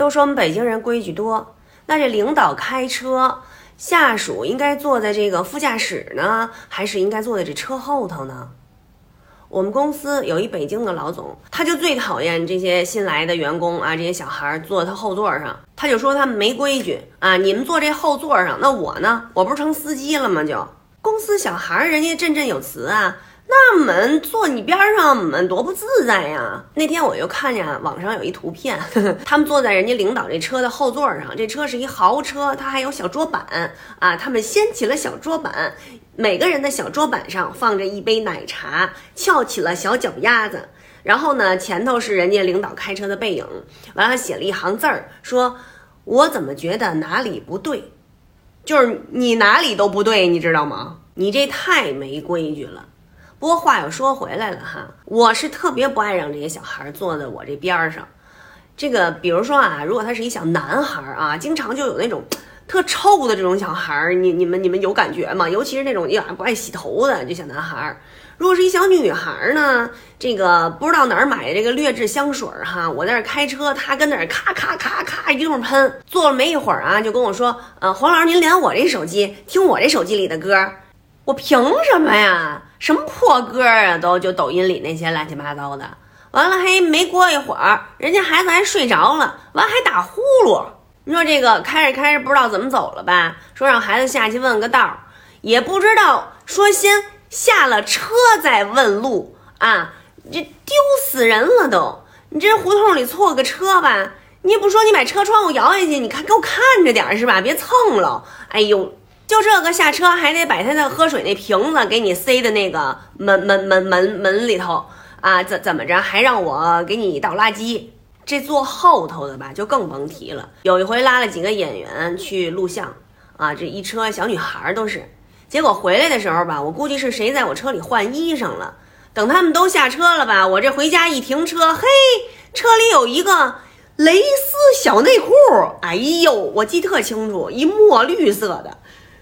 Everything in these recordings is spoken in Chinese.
都说我们北京人规矩多，那这领导开车，下属应该坐在这个副驾驶呢，还是应该坐在这车后头呢？我们公司有一北京的老总，他就最讨厌这些新来的员工啊，这些小孩坐他后座上，他就说他们没规矩啊，你们坐这后座上，那我呢？我不是成司机了吗？就公司小孩人家振振有词啊。那门坐你边上，门多不自在呀！那天我又看见网上有一图片呵呵，他们坐在人家领导这车的后座上，这车是一豪车，它还有小桌板啊。他们掀起了小桌板，每个人的小桌板上放着一杯奶茶，翘起了小脚丫子。然后呢，前头是人家领导开车的背影，完了写了一行字儿，说：“我怎么觉得哪里不对？就是你哪里都不对，你知道吗？你这太没规矩了。”不过话又说回来了哈，我是特别不爱让这些小孩坐在我这边上。这个比如说啊，如果他是一小男孩啊，经常就有那种特臭的这种小孩儿，你你们你们有感觉吗？尤其是那种呀不爱洗头的这小男孩儿。如果是一小女孩儿呢，这个不知道哪儿买的这个劣质香水儿哈，我在这开车，他跟那儿咔咔咔咔一通喷，坐了没一会儿啊，就跟我说，呃，黄老师您连我这手机听我这手机里的歌，我凭什么呀？什么破歌啊，都就抖音里那些乱七八糟的。完了，还没过一会儿，人家孩子还睡着了，完还打呼噜。你说这个开着开着不知道怎么走了吧？说让孩子下去问个道，也不知道说先下了车再问路啊，这丢死人了都！你这胡同里错个车吧，你也不说你把车窗户摇下去，你看给我看着点是吧？别蹭了。哎呦！就这个下车还得把他的喝水那瓶子给你塞的那个门门门门门里头啊，怎怎么着还让我给你倒垃圾？这坐后头的吧就更甭提了。有一回拉了几个演员去录像啊，这一车小女孩都是，结果回来的时候吧，我估计是谁在我车里换衣裳了。等他们都下车了吧，我这回家一停车，嘿，车里有一个 蕾丝小内裤，哎呦，我记特清楚，一墨绿色的。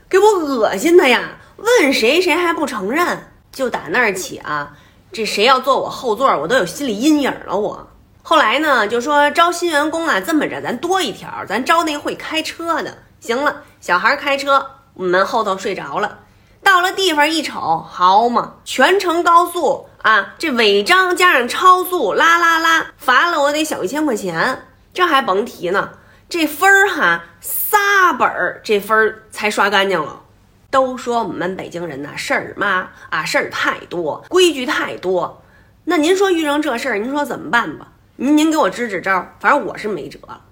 给我恶心的呀！问谁谁还不承认，就打那儿起啊，这谁要坐我后座，我都有心理阴影了。我后来呢，就说招新员工啊，这么着，咱多一条，咱招那会开车的。行了，小孩开车，我们后头睡着了。到了地方一瞅，好嘛，全程高速啊，这违章加上超速，啦啦啦，罚了我得小一千块钱。这还甭提呢。这分儿哈，仨本儿这分儿才刷干净了。都说我们北京人呐，事儿妈啊，事儿太多，规矩太多。那您说遇上这事儿，您说怎么办吧？您您给我支支招，反正我是没辙了。